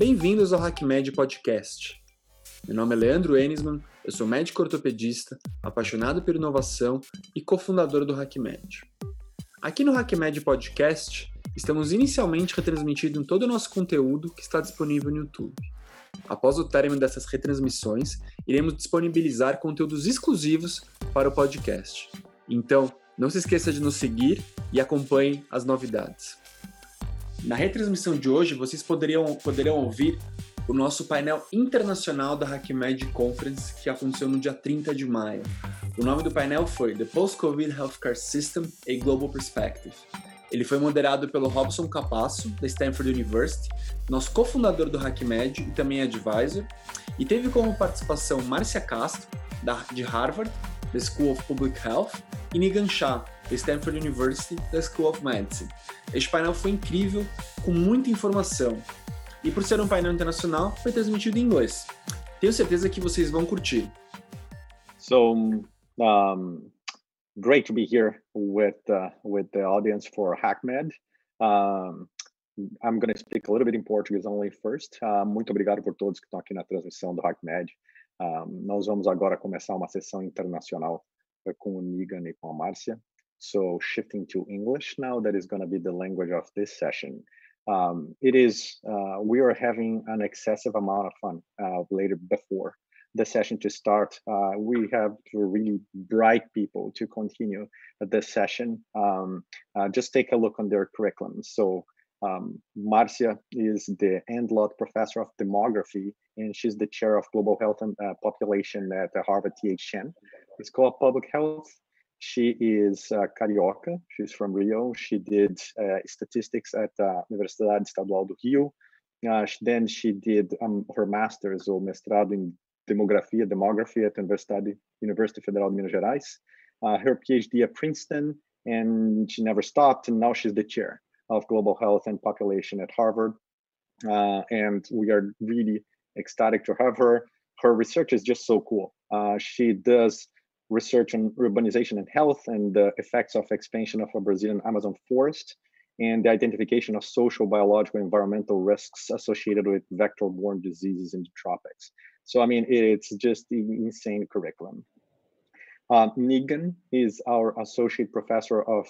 Bem-vindos ao HackMed Podcast. Meu nome é Leandro Enisman, eu sou médico ortopedista, apaixonado por inovação e cofundador do HackMed. Aqui no HackMed Podcast, estamos inicialmente retransmitindo todo o nosso conteúdo que está disponível no YouTube. Após o término dessas retransmissões, iremos disponibilizar conteúdos exclusivos para o podcast. Então, não se esqueça de nos seguir e acompanhe as novidades. Na retransmissão de hoje, vocês poderiam, poderão ouvir o nosso painel internacional da HackMed Conference, que aconteceu no dia 30 de maio. O nome do painel foi The Post-COVID Healthcare System, a Global Perspective. Ele foi moderado pelo Robson Capasso, da Stanford University, nosso cofundador do HackMed e também advisor, e teve como participação Márcia Castro, da, de Harvard, da School of Public Health, e Nigan Shah, da Stanford University, da School of Medicine. Este painel foi incrível, com muita informação, e por ser um painel internacional, foi transmitido em inglês. Tenho certeza que vocês vão curtir. So, um, great to be here with uh, with the audience for HackMed. Um, I'm going to speak a little bit in Portuguese only first. Uh, muito obrigado por todos que estão aqui na transmissão do HackMed. Um, nós vamos agora começar uma sessão internacional com o Nigam e com a Márcia. So shifting to English now, that is going to be the language of this session. Um, it is, uh, we are having an excessive amount of fun uh, later before the session to start. Uh, we have really bright people to continue this session. Um, uh, just take a look on their curriculum. So um, Marcia is the Andelot Professor of Demography, and she's the Chair of Global Health and uh, Population at the Harvard TH Chan. It's called Public Health. She is uh, carioca. She's from Rio. She did uh, statistics at uh, Universidade Estadual do Rio. Uh, then she did um, her master's or mestrado in demografia, demography at Universidade, University Federal de Minas Gerais. Uh, her PhD at Princeton, and she never stopped. And now she's the chair of global health and population at Harvard. Uh, and we are really ecstatic to have her. Her research is just so cool. Uh, she does research on urbanization and health and the effects of expansion of a Brazilian Amazon forest and the identification of social, biological, environmental risks associated with vector-borne diseases in the tropics. So, I mean, it's just insane curriculum. Uh, Nigam is our associate professor of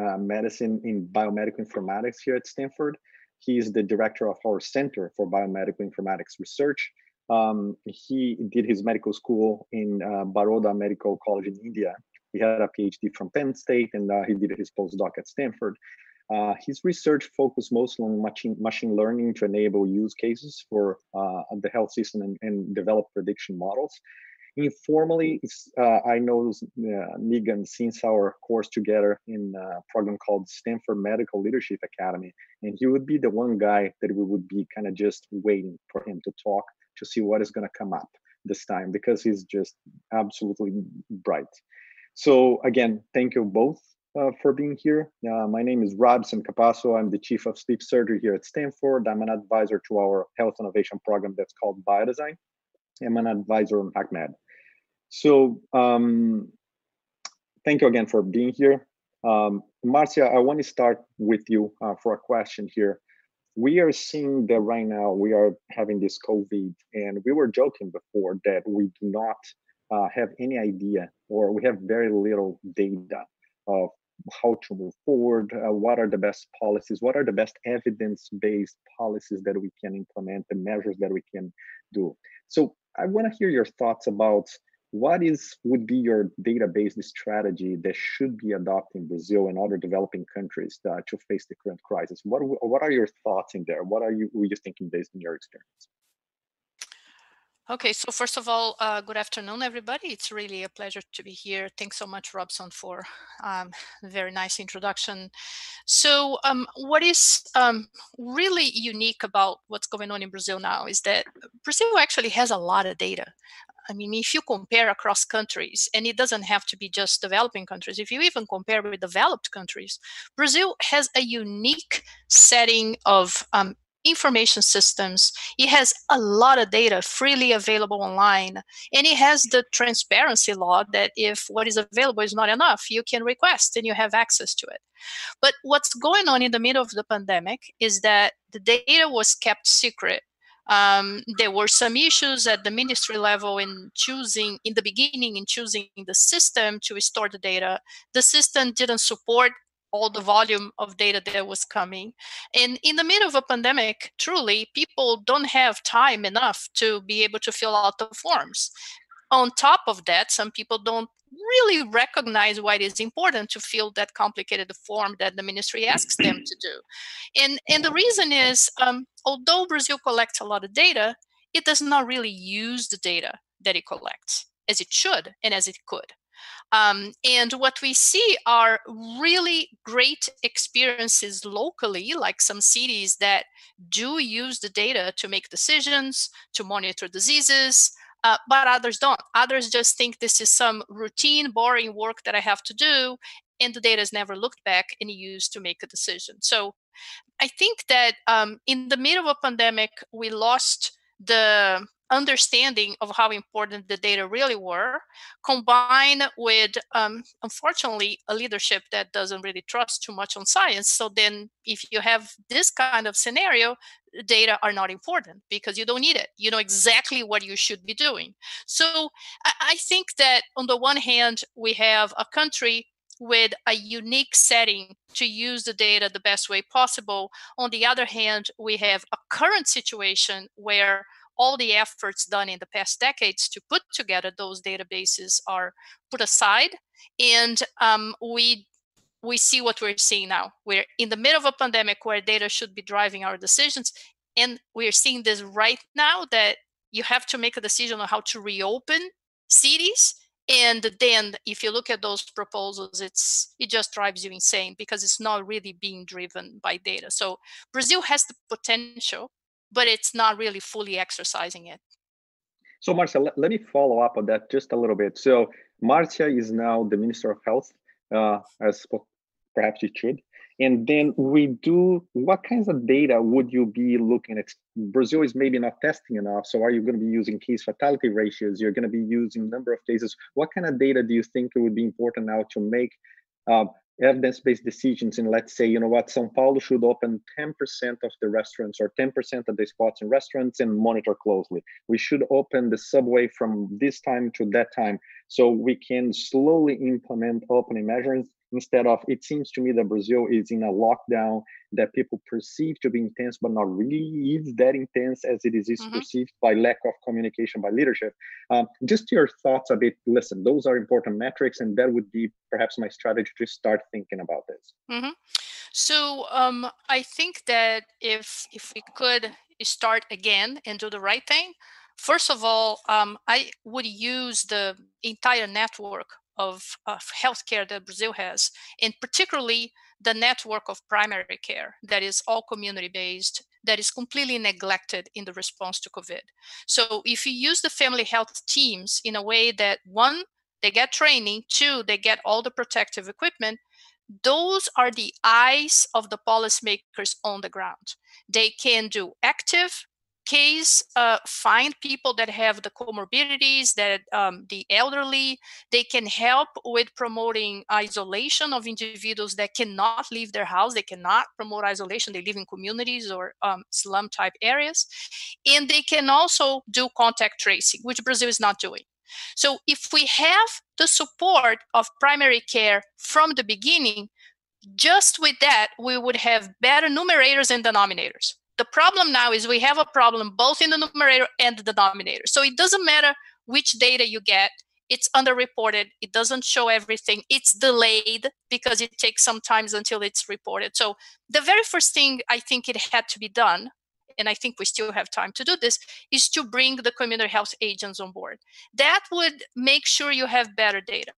uh, medicine in biomedical informatics here at Stanford. He is the director of our Center for Biomedical Informatics Research. Um, he did his medical school in uh, Baroda Medical College in India. He had a PhD from Penn State and uh, he did his postdoc at Stanford. Uh, his research focused mostly on machine, machine learning to enable use cases for uh, the health system and, and develop prediction models. Informally, uh, I know uh, Nigam since our course together in a program called Stanford Medical Leadership Academy, and he would be the one guy that we would be kind of just waiting for him to talk to see what is going to come up this time because he's just absolutely bright. So again, thank you both uh, for being here. Uh, my name is Robson Capasso. I'm the chief of sleep surgery here at Stanford. I'm an advisor to our health innovation program that's called Biodesign. I'm an advisor on HackMed. So um, thank you again for being here. Um, Marcia, I want to start with you uh, for a question here. We are seeing that right now we are having this COVID, and we were joking before that we do not uh, have any idea or we have very little data of how to move forward, uh, what are the best policies, what are the best evidence-based policies that we can implement, the measures that we can do. So I want to hear your thoughts about what is would be your data-based strategy that should be adopted in Brazil and other developing countries uh, to face the current crisis? What what are your thoughts in there? What are you were you thinking based on your experience? Okay, so first of all, uh, good afternoon, everybody. It's really a pleasure to be here. Thanks so much, Robson, for um, very nice introduction. So um, what is um, really unique about what's going on in Brazil now is that Brazil actually has a lot of data. I mean, if you compare across countries, and it doesn't have to be just developing countries, if you even compare with developed countries, Brazil has a unique setting of um, information systems. It has a lot of data freely available online. And it has the transparency law that if what is available is not enough, you can request and you have access to it. But what's going on in the middle of the pandemic is that the data was kept secret Um, there were some issues at the ministry level in choosing, in the beginning, in choosing the system to store the data. The system didn't support all the volume of data that was coming. And in the middle of a pandemic, truly, people don't have time enough to be able to fill out the forms. On top of that, some people don't really recognize why it is important to fill that complicated form that the ministry asks them to do. And, and the reason is, um, although Brazil collects a lot of data, it does not really use the data that it collects as it should and as it could. Um, and what we see are really great experiences locally, like some cities that do use the data to make decisions, to monitor diseases, uh, but others don't. Others just think this is some routine, boring work that I have to do, and the data is never looked back and used to make a decision. So I think that um, in the middle of a pandemic, we lost the understanding of how important the data really were, combined with, um, unfortunately, a leadership that doesn't really trust too much on science. So then, if you have this kind of scenario, data are not important because you don't need it. You know exactly what you should be doing. So I think that on the one hand, we have a country with a unique setting to use the data the best way possible. On the other hand, we have a current situation where all the efforts done in the past decades to put together those databases are put aside and um, we we see what we're seeing now. We're in the middle of a pandemic where data should be driving our decisions and we're seeing this right now that you have to make a decision on how to reopen cities and then if you look at those proposals it's it just drives you insane because it's not really being driven by data. So brazil has the potential but it's not really fully exercising it. So, Marcia, let, let me follow up on that just a little bit. So, Marcia is now the Minister of Health, uh, as perhaps you should. And then we do, what kinds of data would you be looking at? Brazil is maybe not testing enough. So are you going to be using case fatality ratios? You're going to be using number of cases. What kind of data do you think it would be important now to make uh, evidence-based decisions and let's say you know what sao paulo should open 10% of the restaurants or 10% of the spots in restaurants and monitor closely. We should open the subway from this time to that time so we can slowly implement opening measures instead of it seems to me that brazil is in a lockdown that people perceive to be intense but not really is that intense as it is, mm-hmm. perceived by lack of communication by leadership um, just your thoughts a bit listen those are important metrics and that would be perhaps my strategy to start thinking about this mm-hmm. so um, i think that if if we could start again and do the right thing first of all um, i would use the entire network of, of healthcare that Brazil has, and particularly the network of primary care that is all community based, that is completely neglected in the response to COVID. So if you use the family health teams in a way that one, they get training, two, they get all the protective equipment, those are the eyes of the policymakers on the ground. They can do active case uh, find people that have the comorbidities that um, the elderly they can help with promoting isolation of individuals that cannot leave their house they cannot promote isolation they live in communities or um, slum type areas. And they can also do contact tracing which brazil is not doing. So if we have the support of primary care from the beginning just with that we would have better numerators and denominators the problem now is we have a problem both in the numerator and the denominator. So it doesn't matter which data you get, it's underreported. It doesn't show everything. It's delayed because it takes some time until it's reported. So the very first thing I think it had to be done, and I think we still have time to do this, is to bring the community health agents on board. That would make sure you have better data.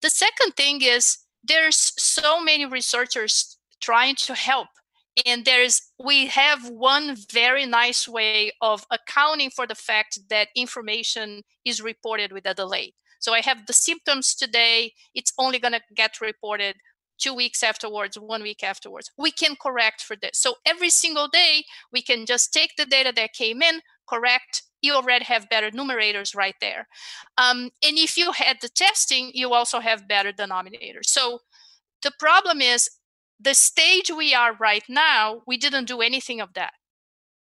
The second thing is there's so many researchers trying to help and there's we have one very nice way of accounting for the fact that information is reported with a delay. So i have the symptoms today it's only going to get reported two weeks afterwards one week afterwards. We can correct for this. So every single day we can just take the data that came in correct you already have better numerators right there. Um, and if you had the testing you also have better denominators. So the problem is the stage we are right now, we didn't do anything of that.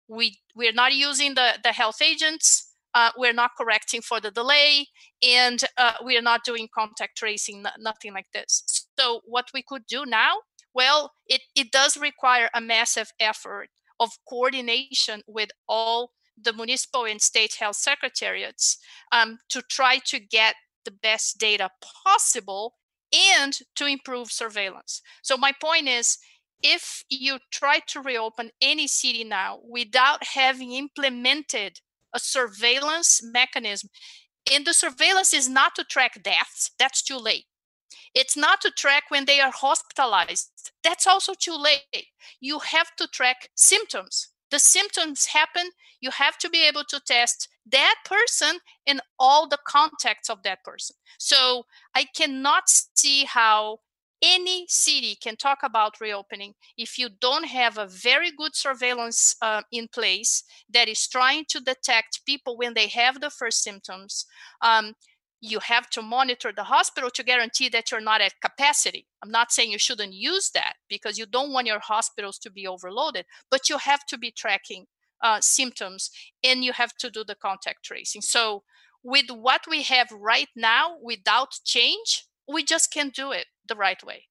we we're not using the the health agents uh, we're not correcting for the delay and uh, we are not doing contact tracing nothing like this so what we could do now well it, it does require a massive effort of coordination with all the municipal and state health secretariats um, to try to get the best data possible and to improve surveillance so my point is if you try to reopen any city now without having implemented a surveillance mechanism. And the surveillance is not to track deaths, that's too late. It's not to track when they are hospitalized, that's also too late. You have to track symptoms. The symptoms happen, you have to be able to test that person and all the contacts of that person. So I cannot see how any city can talk about reopening if you don't have a very good surveillance uh, in place that is trying to detect people when they have the first symptoms. Um, you have to monitor the hospital to guarantee that you're not at capacity. I'm not saying you shouldn't use that because you don't want your hospitals to be overloaded, but you have to be tracking uh, symptoms and you have to do the contact tracing. So, with what we have right now, without change, we just can't do it the right way.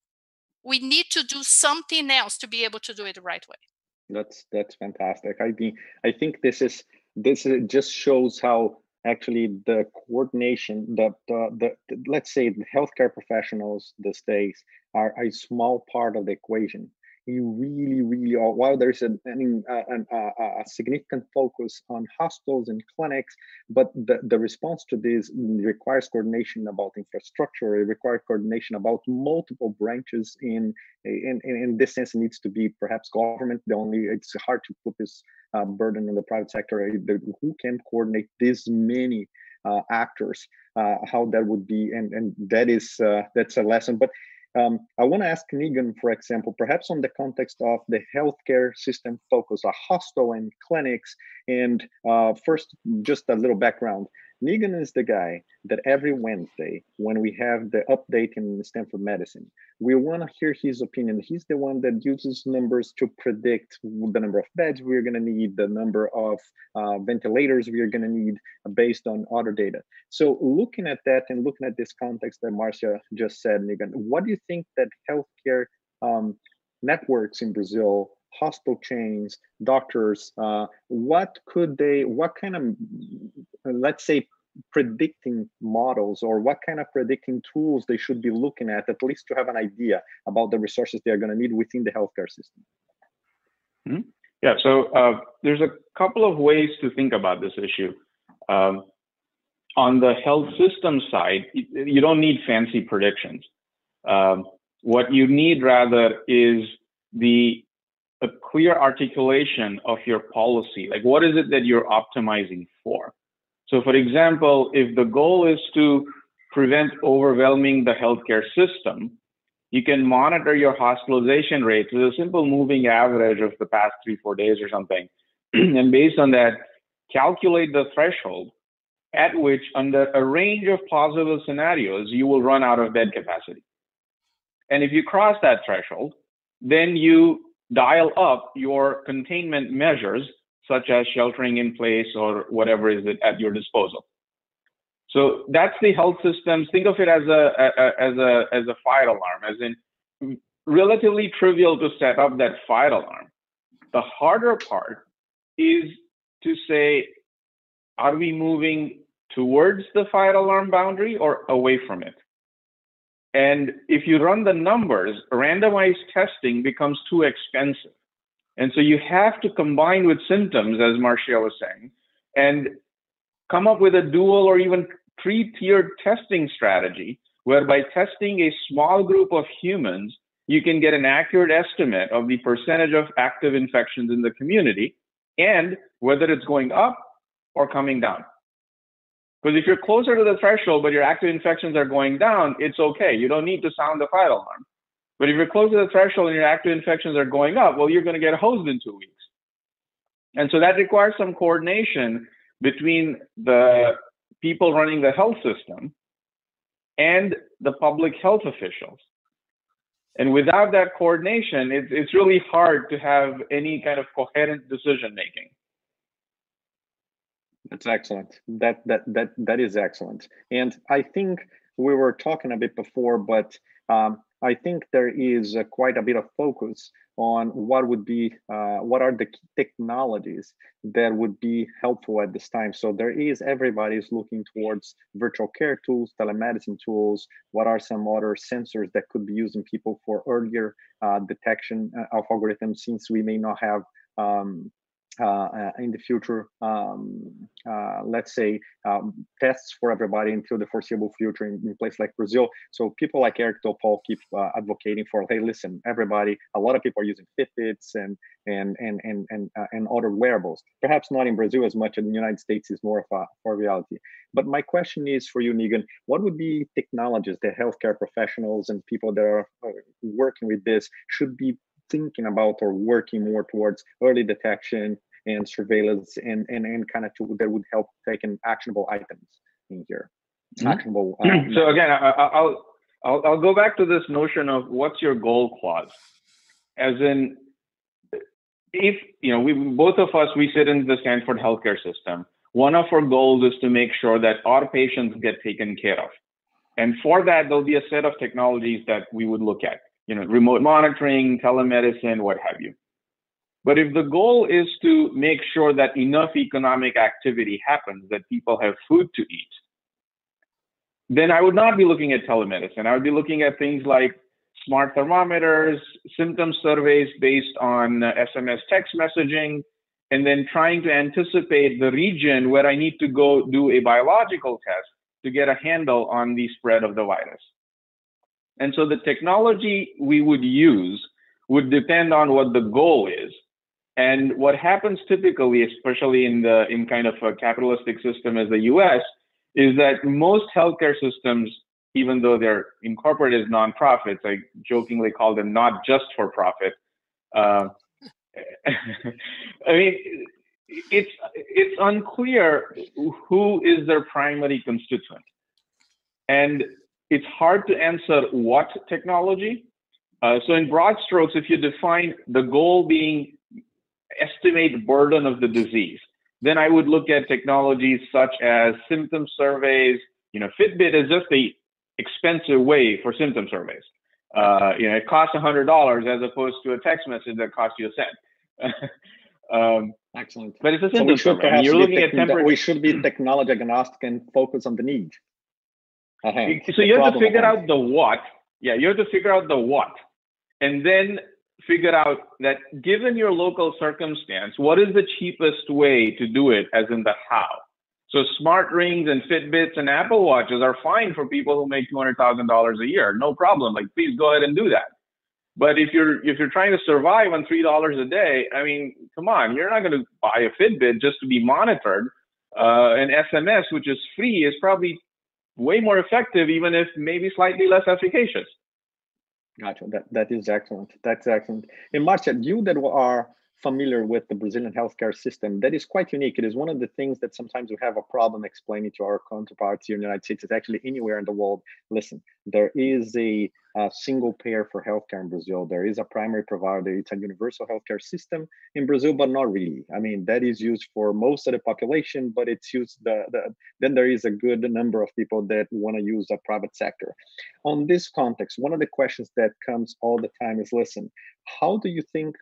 We need to do something else to be able to do it the right way. That's that's fantastic. I mean, I think this is this is, just shows how actually the coordination the, the, the, let's say the healthcare professionals the states are a small part of the equation you really, really are. While there's a, an, a, a, significant focus on hospitals and clinics, but the, the response to this requires coordination about infrastructure. It requires coordination about multiple branches. In in in this sense, it needs to be perhaps government. The only it's hard to put this uh, burden on the private sector. Who can coordinate this many uh, actors? Uh, how that would be, and and that is uh, that's a lesson. But um, I want to ask Nigam, for example, perhaps on the context of the healthcare system focus, a hospital and clinics. And uh, first, just a little background. Nigam is the guy that every Wednesday, when we have the update in Stanford Medicine, we want to hear his opinion. He's the one that uses numbers to predict the number of beds we're going to need, the number of uh, ventilators we are going to need based on other data. So, looking at that and looking at this context that Marcia just said, Nigam, what do you think that healthcare um, networks in Brazil hospital chains, doctors, uh, what could they, what kind of, let's say, predicting models or what kind of predicting tools they should be looking at, at least to have an idea about the resources they are going to need within the healthcare system? Mm-hmm. Yeah, so uh, there's a couple of ways to think about this issue. Um, on the health system side, you don't need fancy predictions. Um, what you need rather is the a clear articulation of your policy. Like, what is it that you're optimizing for? So, for example, if the goal is to prevent overwhelming the healthcare system, you can monitor your hospitalization rates with a simple moving average of the past three, four days or something. and based on that, calculate the threshold at which, under a range of possible scenarios, you will run out of bed capacity. And if you cross that threshold, then you dial up your containment measures, such as sheltering in place or whatever is at your disposal. So that's the health systems. Think of it as a, as a as a fire alarm, as in relatively trivial to set up that fire alarm. The harder part is to say, are we moving towards the fire alarm boundary or away from it? And if you run the numbers, randomized testing becomes too expensive. And so you have to combine with symptoms, as Marcia was saying, and come up with a dual or even three tiered testing strategy, whereby testing a small group of humans, you can get an accurate estimate of the percentage of active infections in the community and whether it's going up or coming down. Because if you're closer to the threshold, but your active infections are going down, it's okay. You don't need to sound the fire alarm. But if you're close to the threshold and your active infections are going up, well, you're going to get hosed in two weeks. And so that requires some coordination between the people running the health system and the public health officials. And without that coordination, it's, it's really hard to have any kind of coherent decision making. That's excellent. That that that that is excellent. And I think we were talking a bit before, but um, I think there is uh, quite a bit of focus on what would be uh, what are the technologies that would be helpful at this time. So there is everybody is looking towards virtual care tools, telemedicine tools. What are some other sensors that could be used in people for earlier uh, detection uh, of algorithms, since we may not have um, in the future, um, uh, let's say, um, tests for everybody until the foreseeable future in, in place like Brazil. So people like Eric Topol keep uh, advocating for, hey, listen, everybody, a lot of people are using Fitbits and and and and and, uh, and other wearables. Perhaps not in Brazil as much. In the United States is more of a for reality. But my question is for you, Nigam, what would be technologies that healthcare professionals and people that are working with this should be thinking about or working more towards early detection and surveillance and and, and kind of tool that would help taking actionable items in here. Mm-hmm. actionable uh, so again I, I'll, I'll i'll go back to this notion of what's your goal clause as in if you know we both of us we sit in the stanford healthcare system. One of our goals is to make sure that our patients get taken care of. And for that there'll be a set of technologies that we would look at you know, remote monitoring, telemedicine, what have you. But if the goal is to make sure that enough economic activity happens, that people have food to eat, then I would not be looking at telemedicine. I would be looking at things like smart thermometers, symptom surveys based on SMS text messaging, and then trying to anticipate the region where I need to go do a biological test to get a handle on the spread of the virus. And so the technology we would use would depend on what the goal is. And what happens typically, especially in the in kind of a capitalistic system as the US, is that most healthcare systems, even though they're incorporated as nonprofits, I jokingly call them not just for profit. Uh, I mean, it's it's unclear who is their primary constituent, and it's hard to answer what technology. Uh, so in broad strokes, if you define the goal being estimate burden of the disease, then I would look at technologies such as symptom surveys. You know, Fitbit is just a expensive way for symptom surveys. Uh, you know, it costs hundred dollars as opposed to a text message that costs you a cent. um, Excellent. But it's a symptom so survey. You're looking at temperature. We should be technology agnostic and focus on the need. Uh-huh. So you have to figure out the what. Yeah, you have to figure out the what. And then figure out that given your local circumstance, what is the cheapest way to do it, as in the how? So smart rings and Fitbits and Apple Watches are fine for people who make two hundred thousand dollars a year, no problem. Like, please go ahead and do that. But if you're if you're trying to survive on three dollars a day, I mean, come on, you're not going to buy a Fitbit just to be monitored. Uh, an SMS, which is free, is probably way more effective, even if maybe slightly less efficacious. Gotcha. That that is excellent. That's excellent. And Marcia, you that are familiar with the Brazilian healthcare system, that is quite unique. It is one of the things that sometimes we have a problem explaining to our counterparts here in the United States. It's actually anywhere in the world. Listen, there is a, a single payer for healthcare in Brazil. There is a primary provider. It's a universal healthcare system in Brazil, but not really. I mean, that is used for most of the population, but it's used the, the then there is a good number of people that want to use a private sector. On this context, one of the questions that comes all the time is, listen, how do you think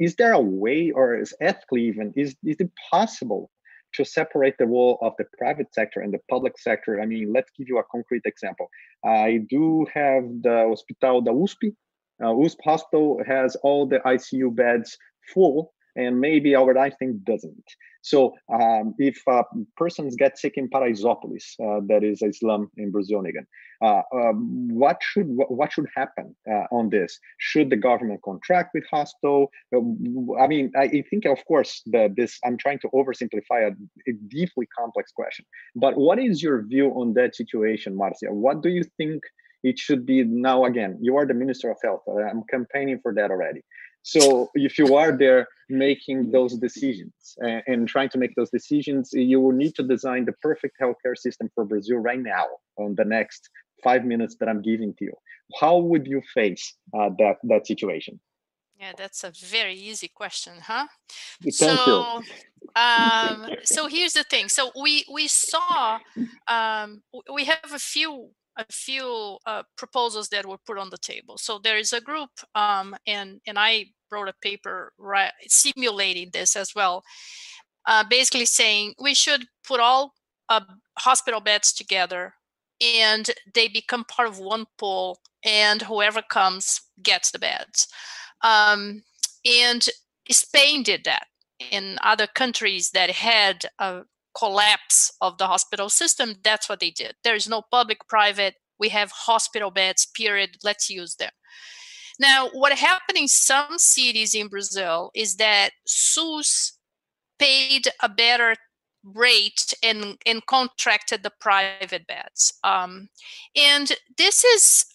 is there a way or is ethically even is, is it possible to separate the role of the private sector and the public sector. I mean let's give you a concrete example. I do have the hospital da usp uh, usp hospital has all the icu beds full and maybe Albert Einstein doesn't. So um, if uh, persons get sick in Paraisópolis, uh, that is a slum in Brazil again, uh, um, what should what should happen uh, on this? Should the government contract with hospital? Uh, I mean, I think of course this. I'm trying to oversimplify a, a deeply complex question, but what is your view on that situation, Marcia? What do you think? It should be now again. You are the minister of health. I'm campaigning for that already. So if you are there making those decisions and, and, trying to make those decisions, you will need to design the perfect healthcare system for Brazil right now on the next five minutes that I'm giving to you. How would you face uh, that that situation? Yeah, that's a very easy question, huh? Thank so, you. um, so here's the thing. So we we saw um, we have a few a few uh, proposals that were put on the table. So there is a group, um, and and I wrote a paper right, simulating this as well, uh, basically saying we should put all uh, hospital beds together, and they become part of one pool, and whoever comes gets the beds. Um, and Spain did that. In other countries that had a collapse of the hospital system, that's what they did. There is no public private. We have hospital beds, period. Let's use them. Now, what happened in some cities in Brazil is that SUS paid a better rate and, and contracted the private beds. Um, and this is,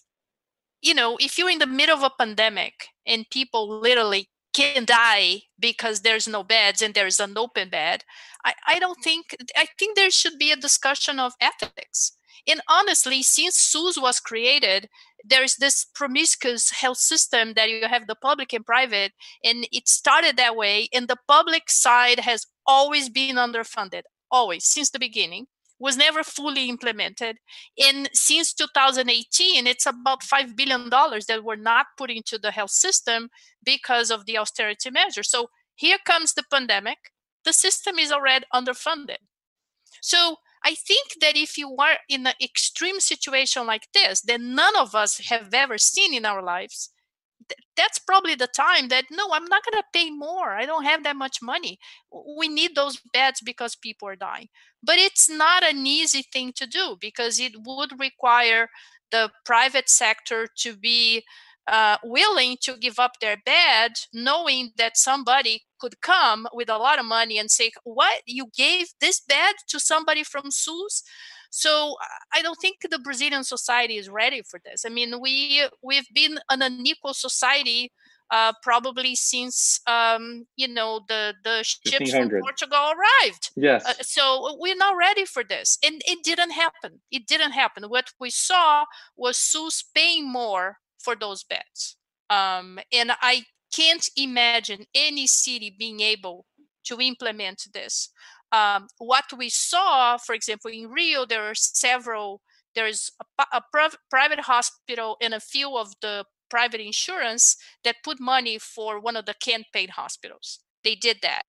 you know, if you're in the middle of a pandemic and people literally can die because there's no beds and there's an open bed, I, I don't think, I think there should be a discussion of ethics. And honestly, since SUS was created, there's this promiscuous health system that you have the public and private, and it started that way. And the public side has always been underfunded, always since the beginning was never fully implemented. And since 2018, it's about $5 billion that were not put into the health system because of the austerity measure. So here comes the pandemic. The system is already underfunded. So I think that if you are in an extreme situation like this, that none of us have ever seen in our lives, that's probably the time that no, I'm not going to pay more. I don't have that much money. We need those beds because people are dying. But it's not an easy thing to do because it would require the private sector to be uh, willing to give up their bed, knowing that somebody could come with a lot of money and say, "What you gave this bed to somebody from SUS?" So I don't think the Brazilian society is ready for this. I mean, we we've been an unequal society uh, probably since um, you know the the ships from Portugal arrived. Yes. Uh, so we're not ready for this, and it didn't happen. It didn't happen. What we saw was SUS paying more for those beds, um, and I can't imagine any city being able to implement this um, what we saw, for example, in Rio, there are several, there's a, a private, private hospital and a few of the private insurance that put money for one of the can't paid hospitals. They did that.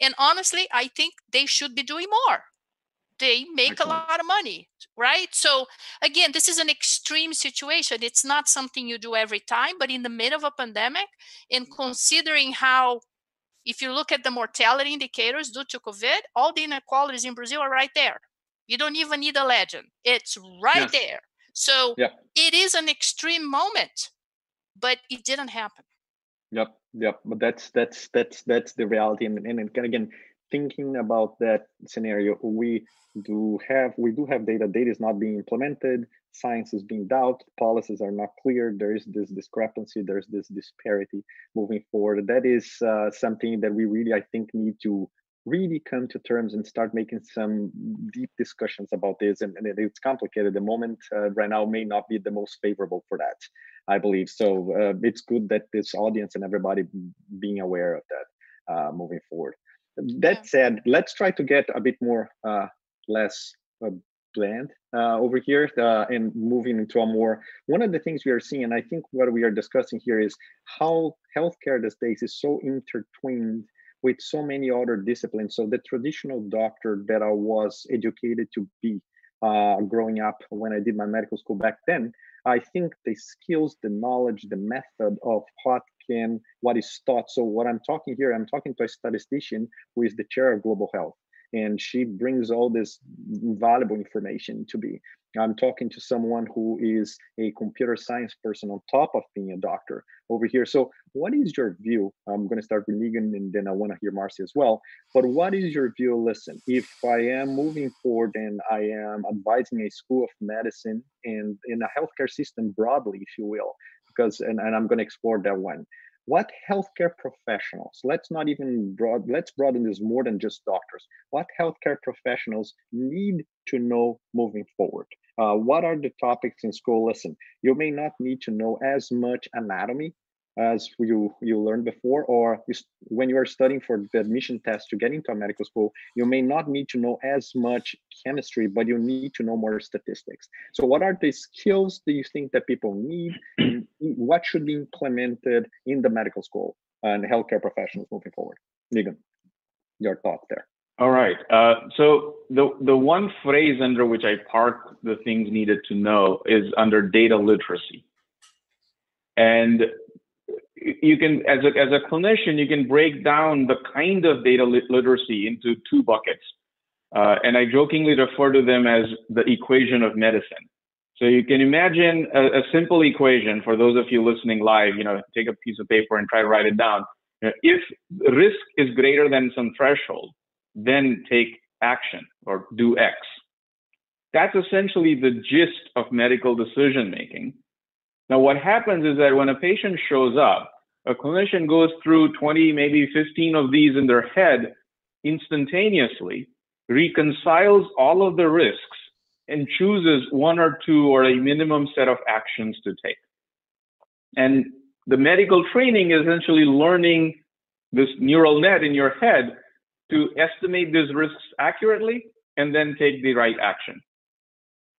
And honestly, I think they should be doing more. They make Excellent. a lot of money, right? So again, this is an extreme situation. It's not something you do every time, but in the middle of a pandemic, and mm-hmm. considering how if you look at the mortality indicators due to COVID, all the inequalities in Brazil are right there. You don't even need a legend. It's right yes. there. So yep. it is an extreme moment, but it didn't happen. Yep, yep. But that's that's that's that's the reality. And and, and again, thinking about that scenario, we do have we do have data. Data is not being implemented science is being doubted, policies are not clear, there is this discrepancy, there's this disparity moving forward. That is uh, something that we really, I think, need to really come to terms and start making some deep discussions about this. And, and it's complicated. The moment uh, right now may not be the most favorable for that, I believe. So uh, it's good that this audience and everybody being aware of that uh, moving forward. That said, let's try to get a bit more uh, less uh, bland uh, over here uh, and moving into a more one of the things we are seeing and i think what we are discussing here is how healthcare these days is so intertwined with so many other disciplines. So the traditional doctor that i was educated to be uh, growing up when i did my medical school back then i think the skills the knowledge the method of what can what is taught. So what i'm talking here i'm talking to a statistician who is the chair of global health and she brings all this valuable information to me i'm talking to someone who is a computer science person on top of being a doctor over here. So what is your view? I'm going to start with Megan and then i want to hear marcy as well. But what is your view? Listen if i am moving forward and i am advising a school of medicine and in a healthcare system broadly if you will because and, and i'm going to explore that one what healthcare professionals let's not even broad let's broaden this more than just doctors. What healthcare professionals need to know moving forward? Uh, what are the topics in school? Listen you may not need to know as much anatomy as you you learned before or you, when you are studying for the admission test to get into a medical school you may not need to know as much chemistry but you need to know more statistics. So what are the skills do you think that people need? What should be implemented in the medical school and healthcare professionals moving forward? Megan, your thoughts there. All right. Uh, so the the one phrase under which I park the things needed to know is under data literacy, and you can as a as a clinician you can break down the kind of data literacy into two buckets, uh, and I jokingly refer to them as the equation of medicine. So you can imagine a, a simple equation for those of you listening live. You know, take a piece of paper and try to write it down. If risk is greater than some threshold then take action or do X. That's essentially the gist of medical decision making. Now, what happens is that when a patient shows up, a clinician goes through 20, maybe 15 of these in their head instantaneously, reconciles all of the risks, and chooses one or two or a minimum set of actions to take. And the medical training is essentially learning this neural net in your head to estimate these risks accurately and then take the right action.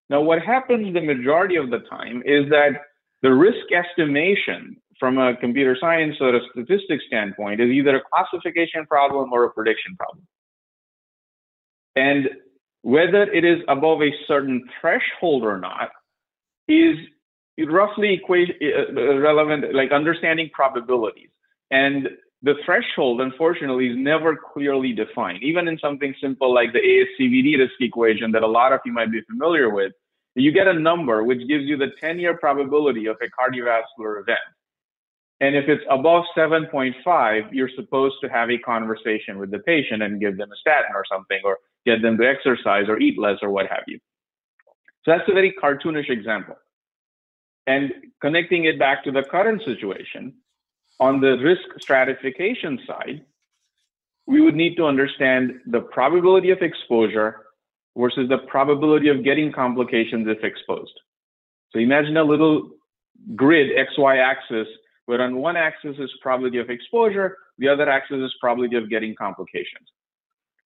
Now, what happens the majority of the time is that the risk estimation from a computer science or a statistics standpoint is either a classification problem or a prediction problem. And whether it is above a certain threshold or not is roughly equate, uh, relevant, like understanding probabilities. And the threshold, unfortunately, is never clearly defined. Even in something simple like the ASCVD risk equation that a lot of you might be familiar with, you get a number which gives you the 10 year probability of a cardiovascular event. And if it's above 7.5, you're supposed to have a conversation with the patient and give them a statin or something, or get them to exercise or eat less or what have you. So that's a very cartoonish example. And connecting it back to the current situation, on the risk stratification side, we would need to understand the probability of exposure versus the probability of getting complications if exposed. So imagine a little grid XY axis where on one axis is probability of exposure, the other axis is probability of getting complications.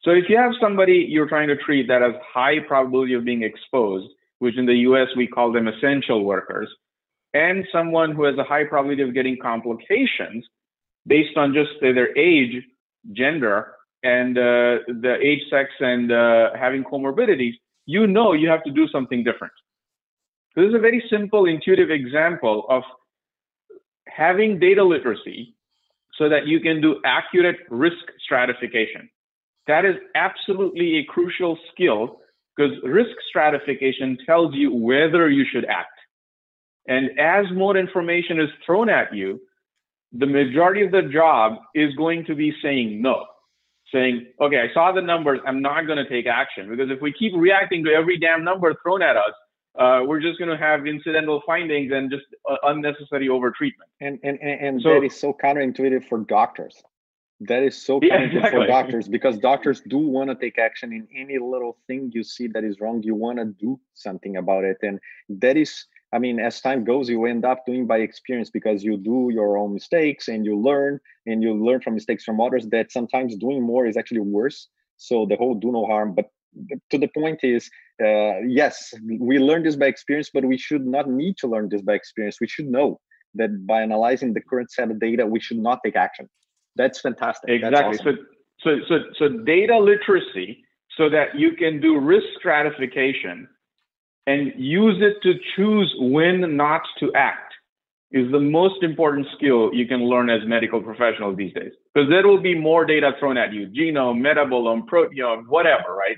So if you have somebody you're trying to treat that has high probability of being exposed, which in the US we call them essential workers, and someone who has a high probability of getting complications based on just say, their age, gender, and uh, the age, sex, and uh, having comorbidities, you know you have to do something different. So this is a very simple, intuitive example of having data literacy so that you can do accurate risk stratification. That is absolutely a crucial skill because risk stratification tells you whether you should act. And as more information is thrown at you, the majority of the job is going to be saying no, saying, okay, I saw the numbers, I'm not going to take action. Because if we keep reacting to every damn number thrown at us, uh, we're just going to have incidental findings and just uh, unnecessary overtreatment. And, and, and, and so, that is so counterintuitive for doctors. That is so yeah, exactly. for doctors because doctors do want to take action in any little thing you see that is wrong. You want to do something about it. And that is I mean, as time goes, you end up doing by experience because you do your own mistakes and you learn and you learn from mistakes from others that sometimes doing more is actually worse. So the whole do no harm. But to the point is, uh, yes, we learn this by experience, but we should not need to learn this by experience. We should know that by analyzing the current set of data, we should not take action. That's fantastic. Exactly. That's awesome. So, so, so, so data literacy so that you can do risk stratification and use it to choose when not to act is the most important skill you can learn as medical professionals these days. Because there will be more data thrown at you, genome, metabolome, proteome, whatever, right?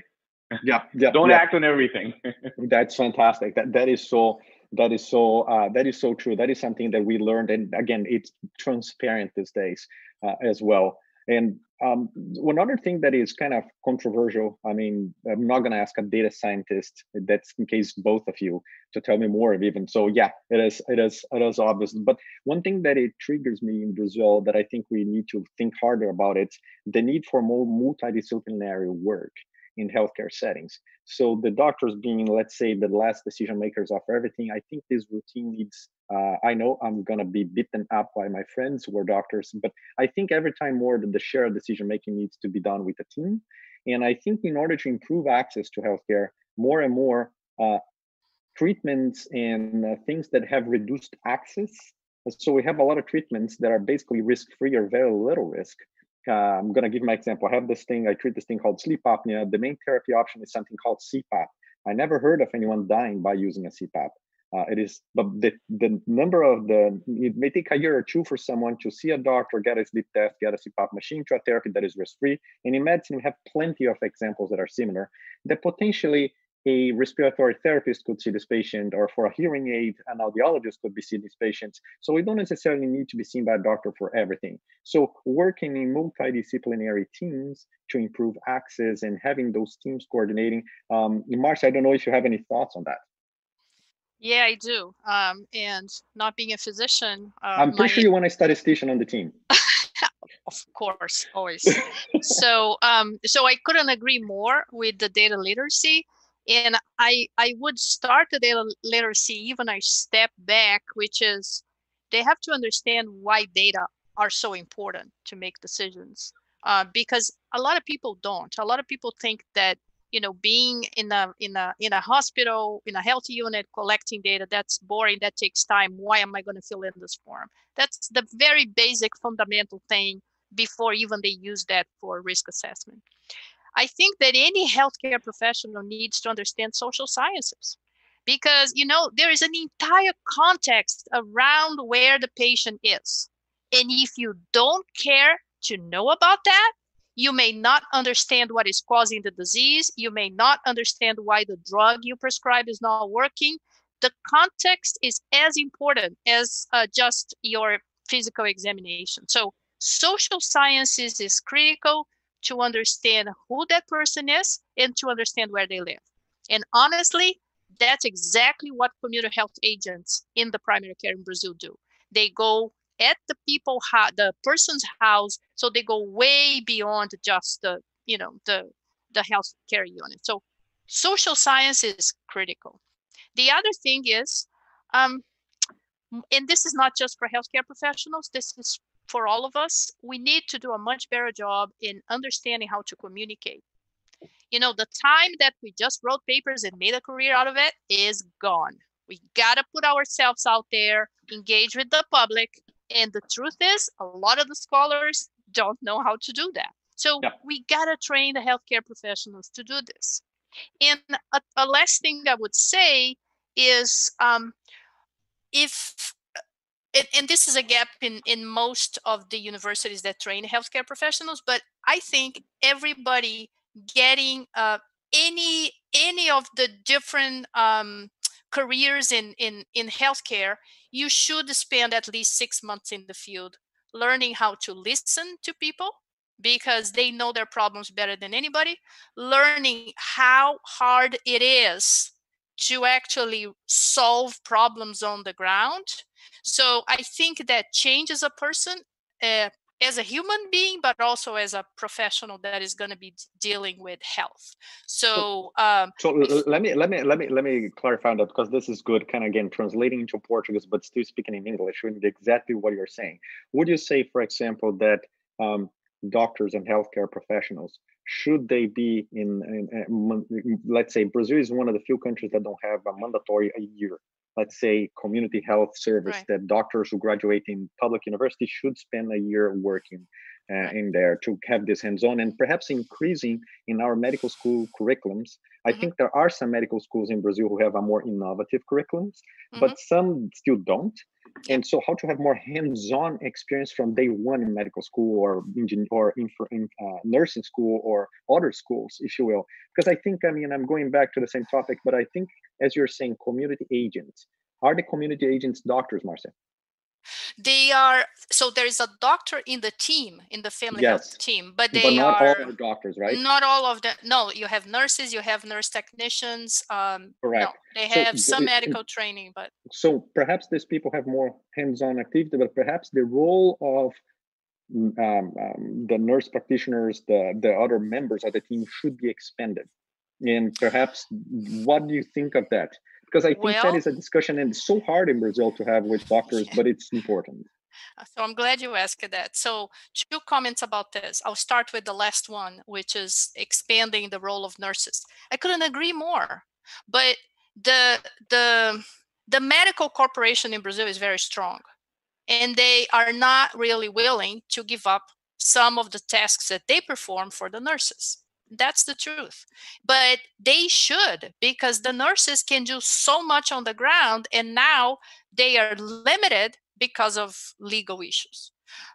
Yeah, yeah. Don't yeah. act on everything. That's fantastic. That that is so that is so uh, that is so true. That is something that we learned, and again, it's transparent these days uh, as well. And um, one other thing that is kind of controversial, I mean, I'm not going to ask a data scientist. That's in case both of you to tell me more of even. So yeah, it is, it is, it is obvious. But one thing that it triggers me in Brazil that I think we need to think harder about it, the need for more multidisciplinary work. In healthcare settings. So the doctors being, let's say, the last decision makers of everything, I think this routine needs. Uh, I know I'm gonna be beaten up by my friends who are doctors, but I think every time more that the shared decision making needs to be done with a team. And I think in order to improve access to healthcare, more and more uh, treatments and uh, things that have reduced access. So we have a lot of treatments that are basically risk-free or very little risk. Uh, I'm going to give my example. I have this thing, I treat this thing called sleep apnea. The main therapy option is something called CPAP. I never heard of anyone dying by using a CPAP. Uh, it is, but the, the number of the, it may take a year or two for someone to see a doctor, get a sleep test, get a CPAP machine to a therapy that is risk free. And in medicine, we have plenty of examples that are similar that potentially a respiratory therapist could see this patient, or for a hearing aid, an audiologist could be seeing these patients. So we don't necessarily need to be seen by a doctor for everything. So working in multidisciplinary teams to improve access and having those teams coordinating. Um, Marcia, I don't know if you have any thoughts on that. Yeah, I do. Um, and not being a physician, uh, I'm pretty my... sure you want a statistician on the team. of course, always. so, um, so I couldn't agree more with the data literacy and i i would start the data literacy even a step back which is they have to understand why data are so important to make decisions. Uh, because a lot of people don't. A lot of people think that you know being in a in a in a hospital in a health unit collecting data that's boring that takes time. Why am i going to fill in this form? That's the very basic fundamental thing before even they use that for risk assessment I think that any healthcare professional needs to understand social sciences because you know there is an entire context around where the patient is. And if you don't care to know about that, you may not understand what is causing the disease. You may not understand why the drug you prescribe is not working. The context is as important as uh, just your physical examination. So, social sciences is critical to understand who that person is and to understand where they live. And honestly, that's exactly what community health agents in the primary care in Brazil do. They go at the people, the person's house, so they go way beyond just the, you know, the the health care unit. So social science is critical. The other thing is, um, and this is not just for healthcare professionals. This is for all of us, we need to do a much better job in understanding how to communicate. You know, the time that we just wrote papers and made a career out of it is gone. We got to put ourselves out there, engage with the public. And the truth is, a lot of the scholars don't know how to do that. So yeah. we got to train the healthcare professionals to do this. And a, a last thing I would say is um, if and, and this is a gap in, in most of the universities that train healthcare professionals, but I think everybody getting uh, any any of the different um, careers in, in, in healthcare, you should spend at least six months in the field learning how to listen to people because they know their problems better than anybody, learning how hard it is to actually solve problems on the ground so I think that changes a person uh, as a human being, but also as a professional that is going to be dealing with health. So, um, so let me let me let me let me clarify that because this is good. Kind of again translating into Portuguese, but still speaking in English, shouldn't be exactly what you're saying. Would you say, for example, that um, doctors and healthcare professionals should they be in, in, in, let's say brazil is one of the few countries that don't have a mandatory a year let's say community health service right. that doctors who graduate in public university should spend a year working uh, in there to have this hands-on and perhaps increasing in our medical school curriculums i mm-hmm. think there are some medical schools in brazil who have a more innovative curriculums mm-hmm. but some still don't. And so how to have more hands-on experience from day one in medical school or engine or in, in uh, nursing school or other schools if you will. Because i think i mean i'm going back to the same topic but i think as you're saying community agents. Are the community agents doctors marcia they are so there is a doctor in the team in the family yes. health team but they but not are all doctors right not all of them no you have nurses you have nurse technicians um Correct. no they have so, some it, medical training but so perhaps these people have more hands-on activity but perhaps the role of um, um, the nurse practitioners, the the other members of the team should be expanded. And perhaps, what do you think of that? Because I think well, that is a discussion, and it's so hard in Brazil to have with doctors, but it's important. Uh, so I'm glad you asked that. So two comments about this. I'll start with the last one, which is expanding the role of nurses. I couldn't agree more. But the the the medical corporation in Brazil is very strong, and they are not really willing to give up some of the tasks that they perform for the nurses. That's the truth. But they should because the nurses can do so much on the ground, and now they are limited because of legal issues.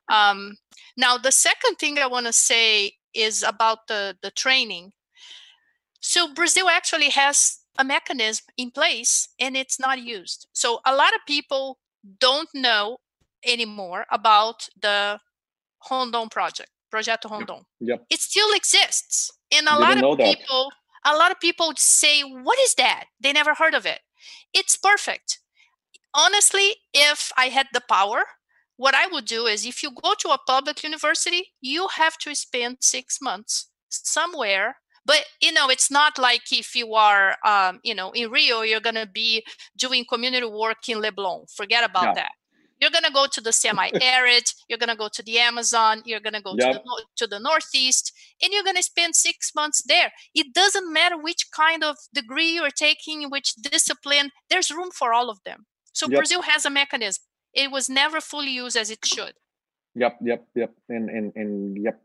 Um, now, the second thing I want to say is about the, the training. So, Brazil actually has a mechanism in place and it's not used. So, a lot of people don't know anymore about the Rondon project, Projeto Rondon. Yep. It still exists. And a Didn't lot of people, that. a lot of people say, What is that? They never heard of it. It's perfect honestly, if I had the power, what I would do is if you go to a public university, you have to spend six months somewhere. But you know, it's not like if you are, um, you know, in Rio, you're going to be doing community work in Leblon. Forget about that. You're going to go to the semi-arid. you're going to go to the Amazon. You're going to go yep. to the to the Northeast, and you're going to spend six months there. It doesn't matter which kind of degree you're taking, which discipline. There's room for all of them. So yep. Brazil has a mechanism. It was never fully used as it should. Yep, yep, yep. And and and yep.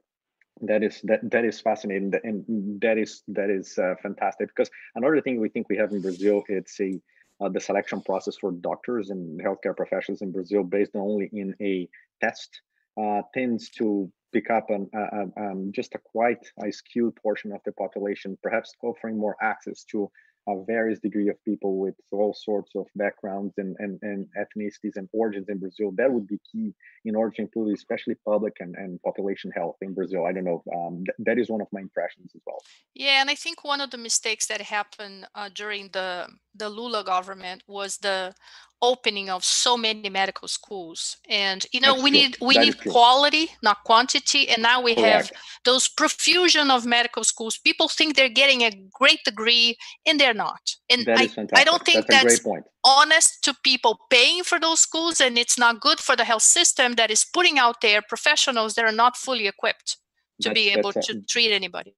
That is that that is fascinating, and that is that is uh, fantastic. Because another thing we think we have in Brazil, it's a uh, the selection process for doctors and healthcare professionals in Brazil, based only in a test, uh, tends to pick up um, just a quite a skewed portion of the population, perhaps offering more access to a various degree of people with all sorts of backgrounds and, and, and ethnicities and origins in Brazil. That would be key in order to improve, especially public and, and population health in Brazil. I don't know. Um, th- that is one of my impressions as well. Yeah, and I think one of the mistakes that happened uh, during the the Lula government was the opening of so many medical schools. And you know That's we true. need we that need quality not quantity. And now we Correct. have those profusion of medical schools. People think they're getting a great degree and they're not. And I, I don't think that's, that's honest to people paying for those schools and it's not good for the health system that is putting out there professionals that are not fully equipped to that's, be able to treat anybody.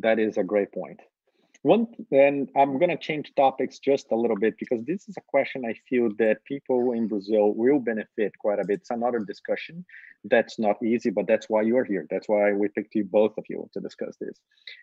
That is a great point one, and I'm going to change topics just a little bit because this is a question I feel that people in Brazil will benefit quite a bit. It's another discussion that's not easy, but that's why you're here. That's why we picked you, both of you, to discuss this.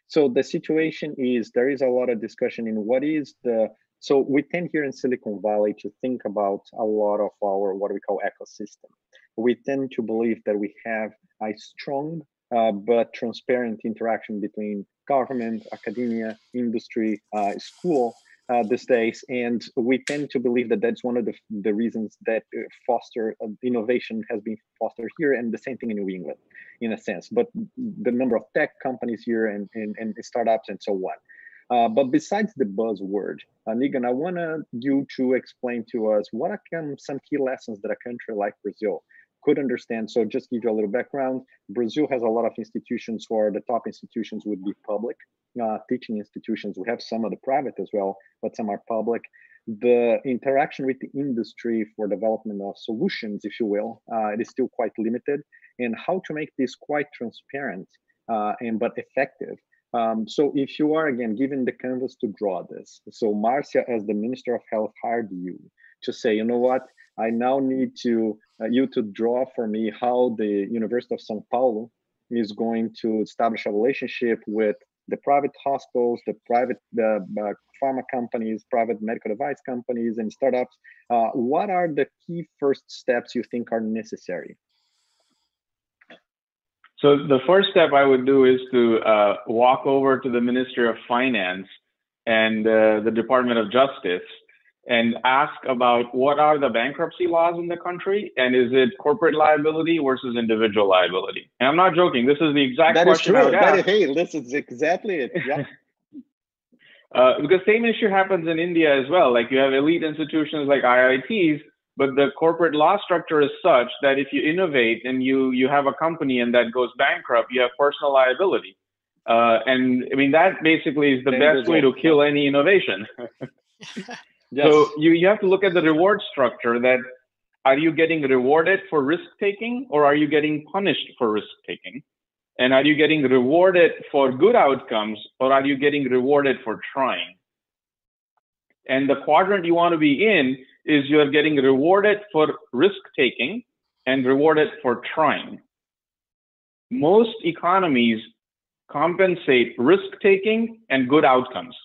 So the situation is there is a lot of discussion in what is the so we tend here in Silicon Valley to think about a lot of our what we call ecosystem. We tend to believe that we have a strong uh, but transparent interaction between government, academia, industry, uh, school uh, these days. And we tend to believe that that's one of the, the reasons that uh, foster uh, innovation has been fostered here, and the same thing in New England, in a sense. But the number of tech companies here and, and, and startups and so on. Uh, but besides the buzzword, uh, Nigam, I want you to explain to us what are some key lessons that a country like Brazil could understand. So just give you a little background, Brazil has a lot of institutions where the top institutions would be public uh, teaching institutions. We have some of the private as well, but some are public. The interaction with the industry for development of solutions, if you will, uh, it is still quite limited. And how to make this quite transparent uh, and but effective. Um, so if you are again given the canvas to draw this, so Marcia as the Minister of Health hired you to say, you know what, I now need to uh, you to draw for me how the University of São Paulo is going to establish a relationship with the private hospitals, the private uh, uh, pharma companies, private medical device companies, and startups. Uh, what are the key first steps you think are necessary? So the first step I would do is to uh, walk over to the Ministry of Finance and uh, the Department of Justice and ask about what are the bankruptcy laws in the country and is it corporate liability versus individual liability? And I'm not joking. This is the exact that question. Is true. That is, hey, this is exactly it. Yeah. uh, because same issue happens in India as well. Like you have elite institutions like IITs but the corporate law structure is such that if you innovate and you you have a company and that goes bankrupt, you have personal liability. Uh, and I mean that basically is the best way to kill any innovation. yes. So you, you have to look at the reward structure that are you getting rewarded for risk taking or are you getting punished for risk taking? And are you getting rewarded for good outcomes or are you getting rewarded for trying? And the quadrant you want to be in is you're getting rewarded for risk taking and rewarded for trying. Most economies compensate risk taking and good outcomes.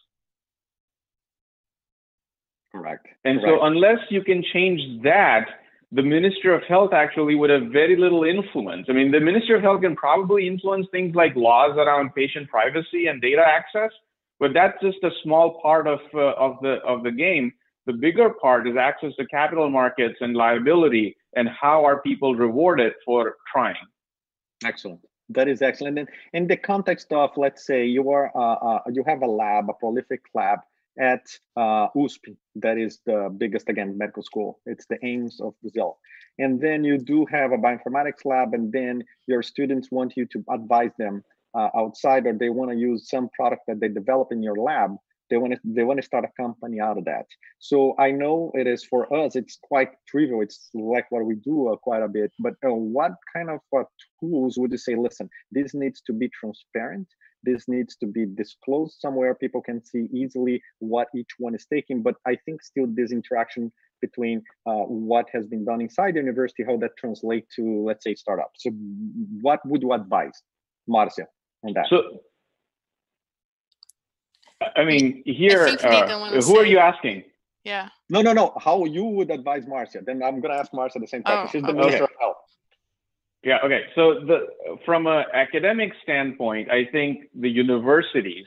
Correct. And Correct. so, unless you can change that, the Minister of Health actually would have very little influence. I mean, the Minister of Health can probably influence things like laws around patient privacy and data access, but that's just a small part of uh, of the of the game. The bigger part is access to capital markets and liability, and how are people rewarded for trying. Excellent. That is excellent. And in the context of, let's say, you are uh, uh, you have a lab, a prolific lab at uh, USP, that is the biggest again medical school. It's the AIMS of Brazil. And then you do have a bioinformatics lab, and then your students want you to advise them uh, outside or they want to use some product that they develop in your lab. They want to they want to start a company out of that. So i know it is for us it's quite trivial. It's like what we do uh, quite a bit. But uh, what kind of uh, tools would you say listen this needs to be transparent this needs to be disclosed somewhere people can see easily what each one is taking but i think still this interaction between uh, what has been done inside the university how that translate to let's say startups so what would you advise marcia on that so I mean, here, uh, who are you asking? Yeah. No, no, no. How you would advise Marcia? Then I'm going to ask Marcia the same question. Oh, She's the okay. Minister of Health. Yeah. Okay. So the from an academic standpoint, I think the universities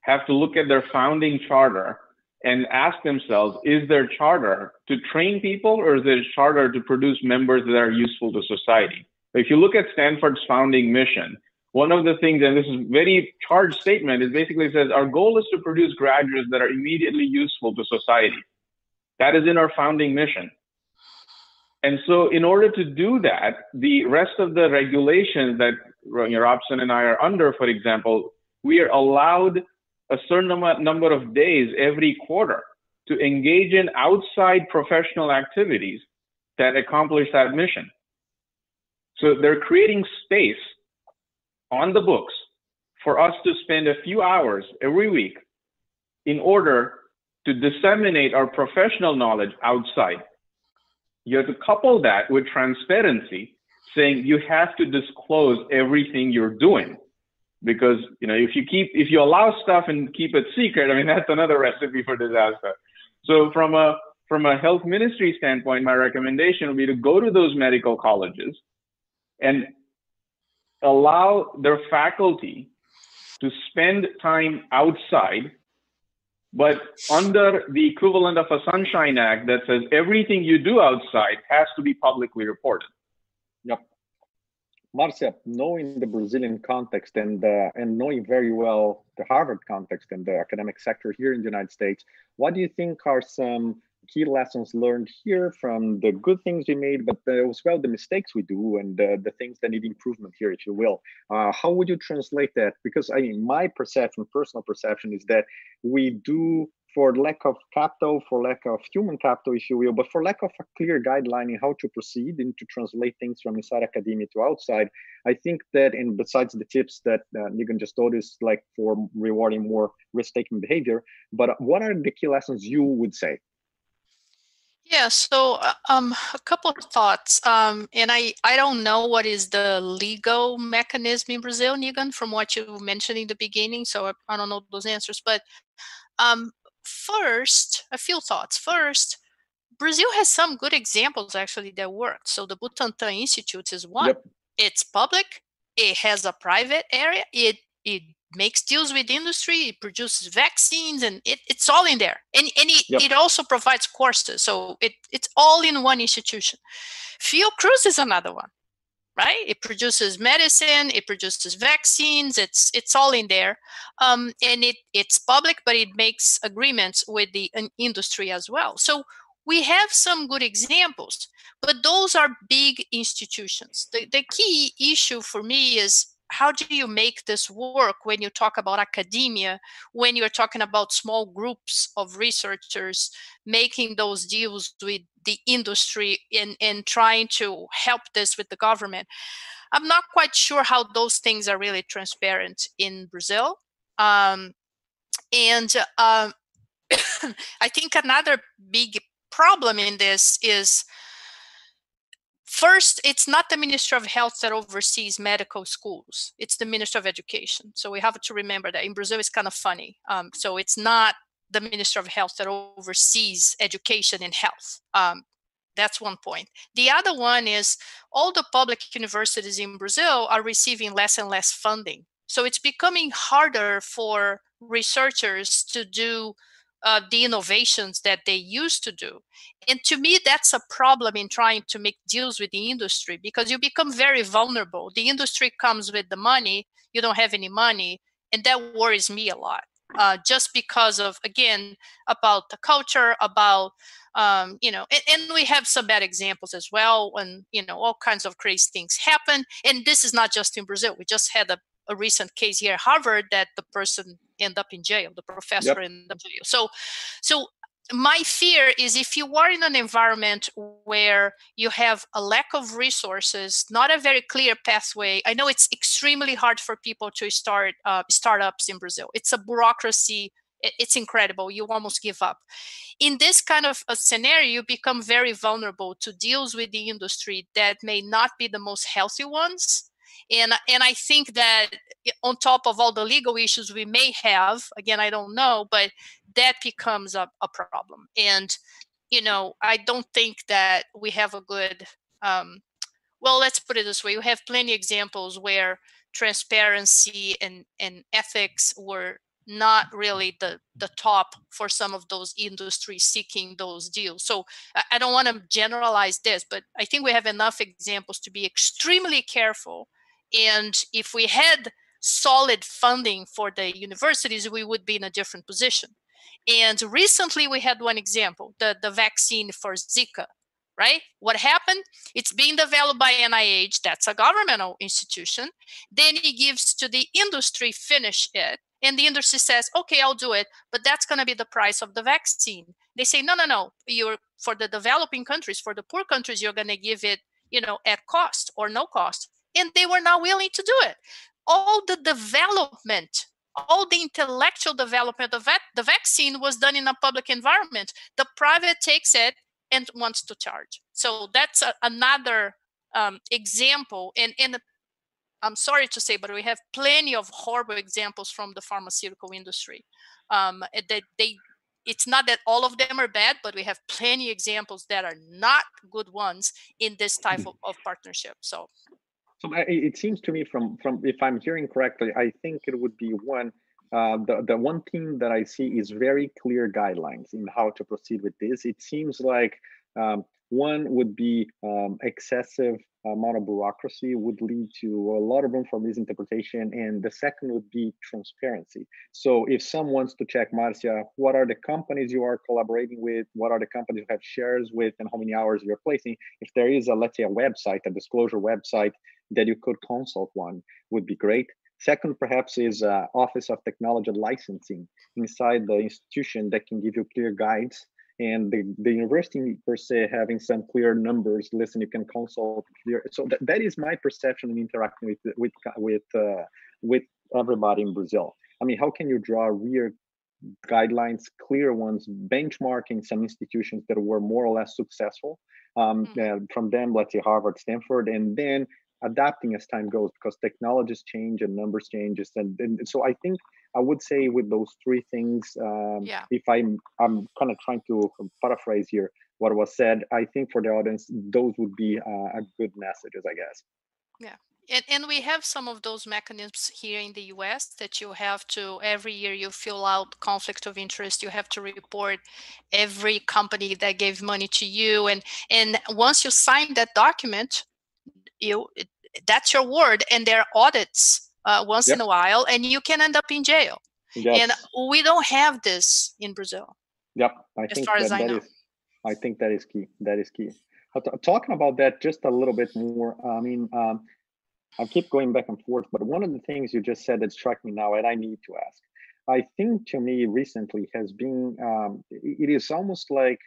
have to look at their founding charter and ask themselves: Is their charter to train people, or is their charter to produce members that are useful to society? If you look at Stanford's founding mission, one of the things, and this is very charged statement, is basically says our goal is to produce graduates that are immediately useful to society. That is in our founding mission. And so, in order to do that, the rest of the regulations that Robson and I are under, for example, we are allowed a certain number of days every quarter to engage in outside professional activities that accomplish that mission. So they're creating space on the books for us to spend a few hours every week in order to disseminate our professional knowledge outside. You have to couple that with transparency, saying you have to disclose everything you're doing. Because you know, if you keep if you allow stuff and keep it secret, I mean that's another recipe for disaster. So from a from a health ministry standpoint, my recommendation would be to go to those medical colleges and allow their faculty to spend time outside, but under the equivalent of a Sunshine Act that says everything you do outside has to be publicly reported. Yep. Marcia, knowing the Brazilian context and uh, and knowing very well the Harvard context and the academic sector here in the United States, what do you think are some key lessons learned here from the good things we made, but as well the mistakes we do and the, the things that need improvement here, if you will. Uh, how would you translate that? Because I mean, my perception, personal perception, is that we do for lack of capital, for lack of human capital, if you will, but for lack of a clear guideline in how to proceed and to translate things from inside academia to outside, I think that, and besides the tips that uh, Nigam just told us, like for rewarding more risk-taking behavior, but what are the key lessons you would say? Yeah, so uh, um, a couple of thoughts, um, and I, I don't know what is the legal mechanism in Brazil, Nigam, from what you mentioned in the beginning. So I, I don't know those answers, but um, first, a few thoughts. First, Brazil has some good examples actually that worked. So the Butantan Institute is one. Yep. It's public. It has a private area. It it makes deals with industry it produces vaccines and it, it's all in there. And, and it, yep. it also provides courses so it, it's all in one institution. Fiocruz is another one right? It produces medicine it produces vaccines it's it's all in there. Um, and it it's public but it makes agreements with the industry as well. So we have some good examples, but those are big institutions. The, the key issue for me is how do you make this work when you talk about academia when you're talking about small groups of researchers making those deals with the industry and, trying to help this with the government? I'm not quite sure how those things are really transparent in brazil um, and uh, i think another big problem in this is First, it's not the Ministry of Health that oversees medical schools. It's the Ministry of Education. So we have to remember that in Brazil, it's kind of funny. Um, so it's not the Ministry of Health that oversees education and health. Um, that's one point. The other one is all the public universities in Brazil are receiving less and less funding. So it's becoming harder for researchers to do uh, the innovations that they used to do. And to me, that's a problem in trying to make deals with the industry because you become very vulnerable. The industry comes with the money, you don't have any money, and that worries me a lot. Uh, just because of again about the culture about um, you know and, and, we have some bad examples as well when you know all kinds of crazy things happen and this is not just in brazil we just had a a recent case here at Harvard that the person end up in jail, the professor yep. in the jail. So, so my fear is if you are in an environment where you have a lack of resources, not a very clear pathway. I know it's extremely hard for people to start uh, startups in Brazil. It's a bureaucracy. It's incredible. You almost give up. In this kind of a scenario, you become very vulnerable to deals with the industry that may not be the most healthy ones and and i think that on top of all the legal issues we may have again i don't know but that becomes a, a problem. And you know i don't think that we have a good um, well let's put it this way we have plenty examples where transparency and and ethics were not really the the top for some of those industries seeking those deals. So i don't want to generalize this but i think we have enough examples to be extremely careful and if we had solid funding for the universities, we would be in a different position. And recently we had one example, the, the vaccine for Zika, right? What happened? It's being developed by NIH, that's a governmental institution. Then he gives to the industry, finish it. And the industry says, okay, I'll do it, but that's going to be the price of the vaccine. They say, no, no, no. You're for the developing countries, for the poor countries, you're going to give it, you know, at cost or no cost and they were not willing to do it. All the development, all the intellectual development of that, the vaccine was done in a public environment. The private takes it and wants to charge. So that's a, another um, example. And, and I'm sorry to say, but we have plenty of horrible examples from the pharmaceutical industry. Um, that they, it's not that all of them are bad, but we have plenty examples that are not good ones in this type of, of partnership. So so it seems to me from from if I'm hearing correctly, I think it would be one. Uh, the the one thing that I see is very clear guidelines in how to proceed with this. It seems like um, one would be um, excessive amount of bureaucracy would lead to a lot of room for misinterpretation, and the second would be transparency. So if someone wants to check, Marcia, what are the companies you are collaborating with? What are the companies you have shares with, and how many hours you're placing? If there is a let's say a website, a disclosure website that you could consult one would be great. Second, perhaps, is uh, Office of Technology Licensing inside the institution that can give you clear guides and the, the university per se having some clear numbers listen you can consult clear so that, that is my perception in interacting with with with uh, with everybody in brazil i mean how can you draw real guidelines clear ones benchmarking some institutions that were more or less successful um, mm-hmm. uh, from them let's say harvard stanford and then adapting as time goes because technologies change and numbers changes and, and so i think i would say with those three things um, yeah. if i'm i'm kind of trying to paraphrase here what was said i think for the audience those would be uh, a good messages i guess yeah and, and we have some of those mechanisms here in the us that you have to every year you fill out conflict of interest you have to report every company that gave money to you and and once you sign that document you that's your word and there are audits uh, once yep. in a while and you can end up in jail yes. and we don't have this in brazil yep I as far as i know is, I think that is key. That is key. Talking about that just a little bit more. I mean, um, I keep going back and forth, but one of the things you just said that struck me now, and I need to ask. I think to me recently has been um, it is almost like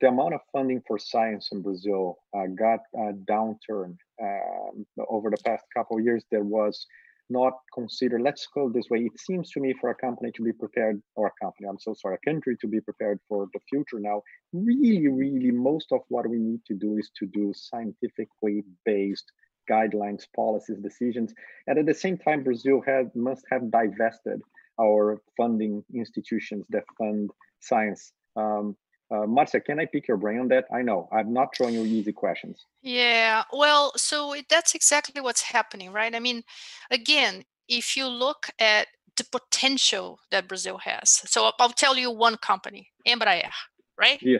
the amount of funding for science in Brazil uh, got a downturn um, over the past couple of years. There was not considered, let's go this way. It seems to me for a company to be prepared, or a company, I'm so sorry, a country to be prepared for the future now, really, really, most of what we need to do is to do scientifically based guidelines, policies, decisions. And at the same time, Brazil has, must have divested our funding institutions that fund science. Um, uh, Marcia, can I pick your brain on that? I know I'm not throwing you easy questions. Yeah, well, so that's exactly what's happening, right? I mean, again, if you look at the potential that Brazil has, so I'll tell you one company, Embraer, right? Yeah.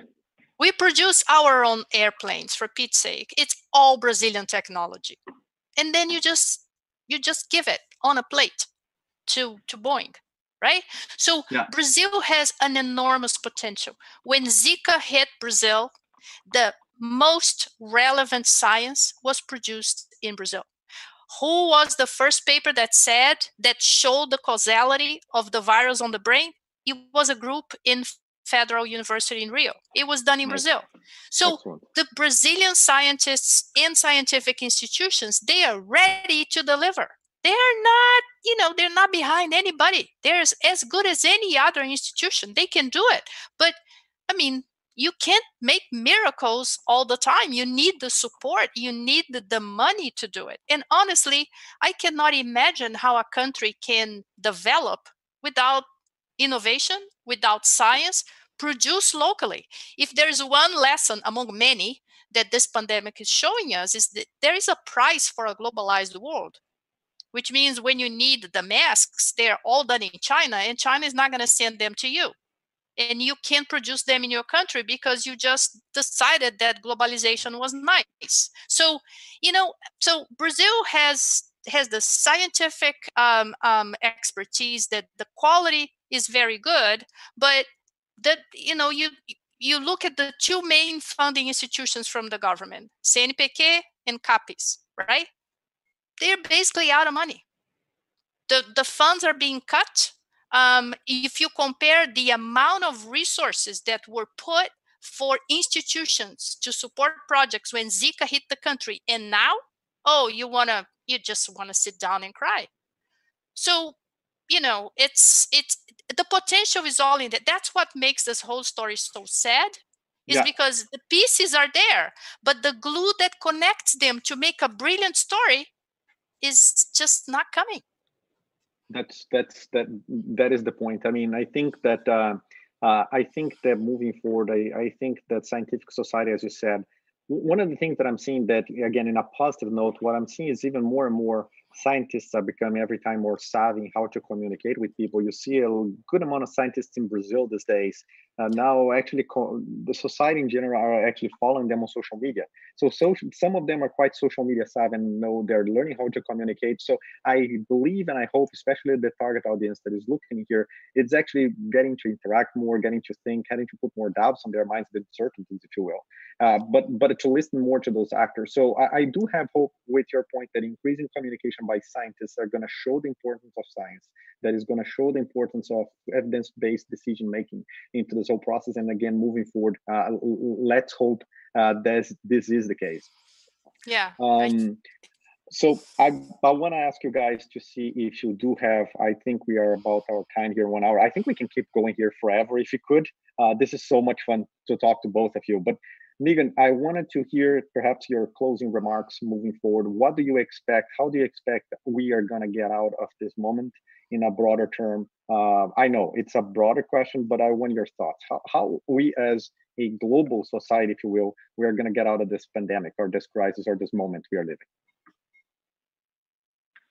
We produce our own airplanes for Pete's sake. It's all Brazilian technology, and then you just you just give it on a plate to to Boeing right? So yeah. Brazil has an enormous potential. When Zika hit Brazil, the most relevant science was produced in Brazil. Who was the first paper that said that showed the causality of the virus on the brain? It was a group in Federal University in Rio. It was done in nice. Brazil. So Excellent. the Brazilian scientists and scientific institutions, they are ready to deliver they're not you know they're not behind anybody. They're as good as any other institution. They can do it. But i mean you can't make miracles all the time. You need the support. You need the, the money to do it. And honestly i cannot imagine how a country can develop without innovation without science produce locally. If there is one lesson among many that this pandemic is showing us is that there is a price for a globalized world which means when you need the masks, they're all done in China, and China is not going to send them to you. And you can't produce them in your country because you just decided that globalization was nice. So, you know, so Brazil has has the scientific um, um, expertise that the quality is very good, but that you know you you look at the two main funding institutions from the government, CNPq and CAPES, right? They're basically out of money. The, the funds are being cut. Um, if you compare the amount of resources that were put for institutions to support projects when Zika hit the country, and now, oh, you wanna, you just wanna sit down and cry. So, you know, it's it's the potential is all in that. That's what makes this whole story so sad is yeah. because the pieces are there but the glue that connects them to make a brilliant story is just not coming that's that's that that is the point i mean i think that uh, uh, i think that moving forward I, I think that scientific society as you said one of the things that i'm seeing that again in a positive note what i'm seeing is even more and more scientists are becoming every time more savvy how to communicate with people. You see a good amount of scientists in Brazil these days. Uh, now, actually, the society in general are actually following them on social media. So, social, some of them are quite social media savvy and know they're learning how to communicate. So, I believe and I hope, especially the target audience that is looking here, it's actually getting to interact more, getting to think, getting to put more doubts on their minds, the certainties, if you will. Uh, but but to listen more to those actors. So, I, I do have hope with your point that increasing communication by scientists are going to show the importance of science that is going to show the importance of evidence-based decision making into this whole process and again moving forward uh, let's hope uh, that this is the case. Yeah um, so I, I want to ask you guys to see if you do have i think we are about our time here one hour. I think we can keep going here forever if you could. Uh, this is so much fun to talk to both of you but Nigam, I wanted to hear perhaps your closing remarks moving forward. What do you expect? How do you expect we are going to get out of this moment in a broader term? Uh, I know it's a broader question, but I want your thoughts. How, how we, as a global society, if you will, we are going to get out of this pandemic or this crisis or this moment we are living?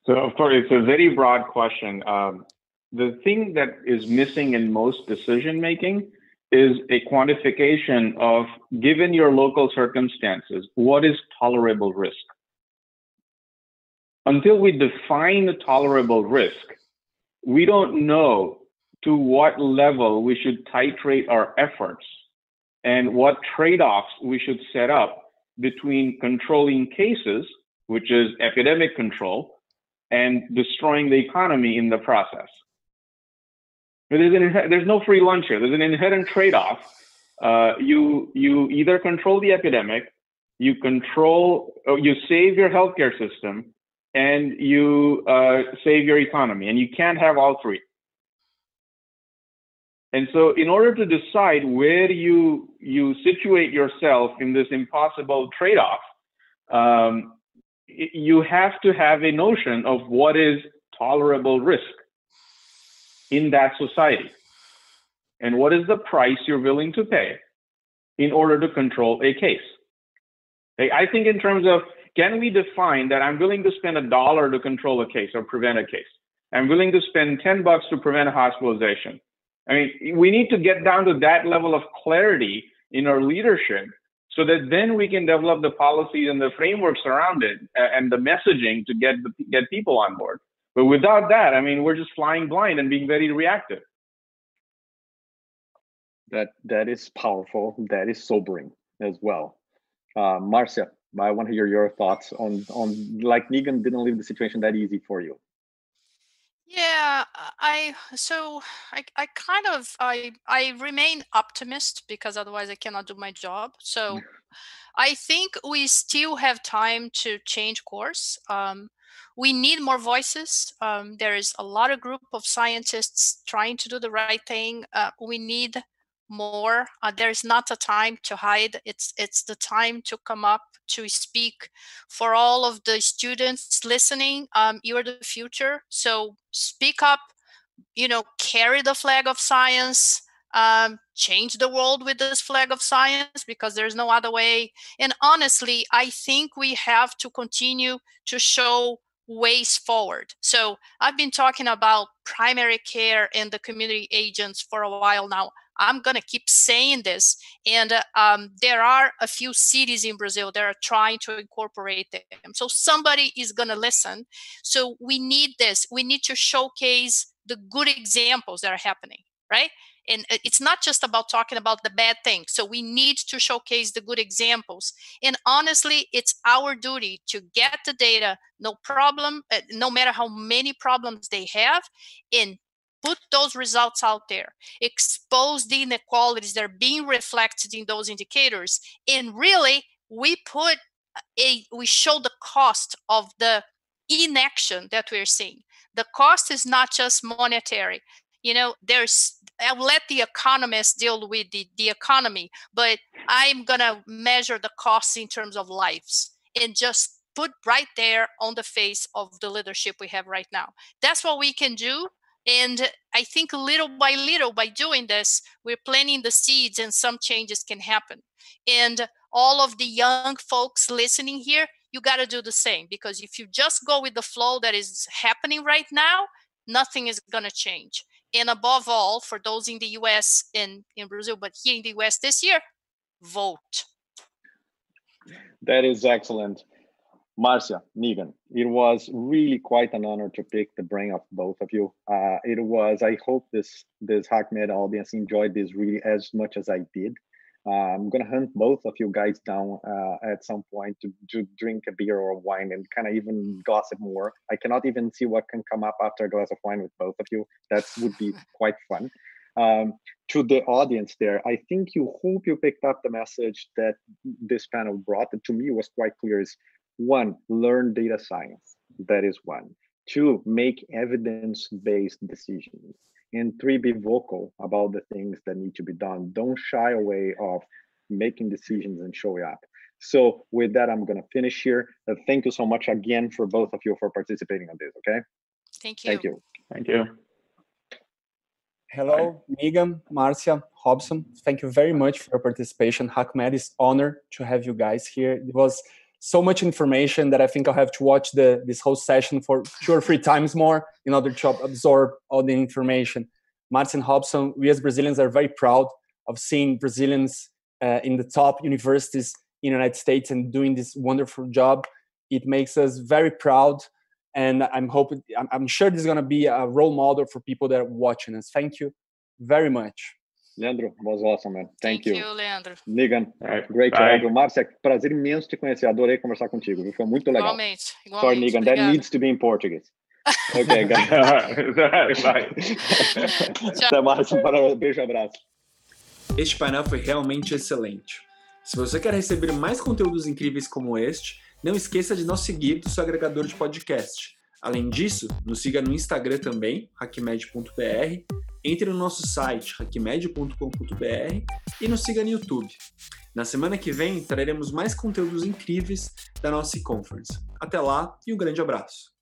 So, of course, it's a very broad question. Um, the thing that is missing in most decision making is a quantification of, given your local circumstances, what is tolerable risk? Until we define the tolerable risk, we don't know to what level we should titrate our efforts and what trade-offs we should set up between controlling cases, which is epidemic control, and destroying the economy in the process. There's, an, there's no free lunch here. There's an inherent trade-off. Uh, you you either control the epidemic, you control, you save your healthcare system, and you uh, save your economy, and you can't have all three. And so, in order to decide where you you situate yourself in this impossible trade-off, um, you have to have a notion of what is tolerable risk in that society, and what is the price you're willing to pay in order to control a case. I think in terms of can we define that I'm willing to spend a dollar to control a case or prevent a case? I'm willing to spend 10 bucks to prevent a hospitalization. I mean, we need to get down to that level of clarity in our leadership so that then we can develop the policies and the frameworks around it and the messaging to get get people on board. But without that, I mean, we're just flying blind and being very reactive. That that is powerful. That is sobering as well. Uh, Marcia, I want to hear your thoughts on on like Nigam didn't leave the situation that easy for you. Yeah, I so I I kind of I I remain optimist because otherwise I cannot do my job. So. I think we still have time to change course. Um, we need more voices. Um, there is a lot of group of scientists trying to do the right thing. Uh, we need more. Uh, there's not a time to hide. It's it's the time to come up to speak for all of the students listening. Um, you're the future, so speak up. You know, carry the flag of science. Um, change the world with this flag of science because there's no other way. And honestly, I think we have to continue to show ways forward. So I've been talking about primary care and the community agents for a while now. I'm going to keep saying this. And uh, um, there are a few cities in Brazil that are trying to incorporate them. So somebody is going to listen. So we need this. We need to showcase the good examples that are happening, right? And uh, it's not just about talking about the bad things. So we need to showcase the good examples. And honestly, it's our duty to get the data, no problem, uh, no matter how many problems they have, and put those results out there, expose the inequalities that are being reflected in those indicators, and really we put a we show the cost of the inaction that we're seeing. The cost is not just monetary. You know, there's I'll let the economists deal with the, the economy, but I'm gonna measure the costs in terms of lives and just put right there on the face of the leadership we have right now. That's what we can do and I think little by little, by doing this, we're planting the seeds and some changes can happen. And all of the young folks listening here, you got to do the same because if you just go with the flow that is happening right now, nothing is going to change. And above all, for those in the US and in Brazil, but here in the US this year, vote. That is excellent. Marcia, Nigam, it was really quite an honor to pick the brain of both of you. Uh, it was, I hope this this HackMed audience enjoyed this really as much as I did. Uh, I'm gonna hunt both of you guys down uh, at some point to, to drink a beer or a wine and kind of even gossip more. I cannot even see what can come up after a glass of wine with both of you. That would be quite fun. Um, to the audience there, I think you hope you picked up the message that this panel brought. And to me, was quite clear: is one, learn data science. That is one. Two, make evidence based decisions. And three, be vocal about the things that need to be done. Don't shy away of making decisions and showing up. So with that, I'm going to finish here. Uh, thank you so much again for both of you for participating on this. Okay. Thank you. Thank you. Thank you. Hello, Nigam, Marcia, Robson Thank you very much for your participation. HackMed is honored to have you guys here. It was so much information that I think I'll have to watch the this whole session for two or three times more in order to absorb all the information. Martin Hobson, we as Brazilians are very proud of seeing Brazilians uh, in the top universities in the United States and doing this wonderful job. It makes us very proud, and I'm hoping, I'm, I'm sure this is going to be a role model for people that are watching us. Thank you very much. Leandro was awesome, man. Thank, Thank you. you, Leandro. Nigan, Right. great Bye. job. Márcia, prazer imenso te conhecer. Adorei conversar contigo. viu? Foi muito legal. Igualmente. Sorry, igualmente. Nigan, that Obrigada. needs to be in Portuguese. Okay, guys. Bye. Até mais. Para- Beijo, abraço. Este painel foi realmente excelente. Se você quer receber mais conteúdos incríveis como este, não esqueça de nos seguir do seu agregador de podcast. Além disso, nos siga no Instagram também, hackmed.br, entre no nosso site, hackmed.com.br e nos siga no YouTube. Na semana que vem, traremos mais conteúdos incríveis da nossa e-conference. Até lá e um grande abraço!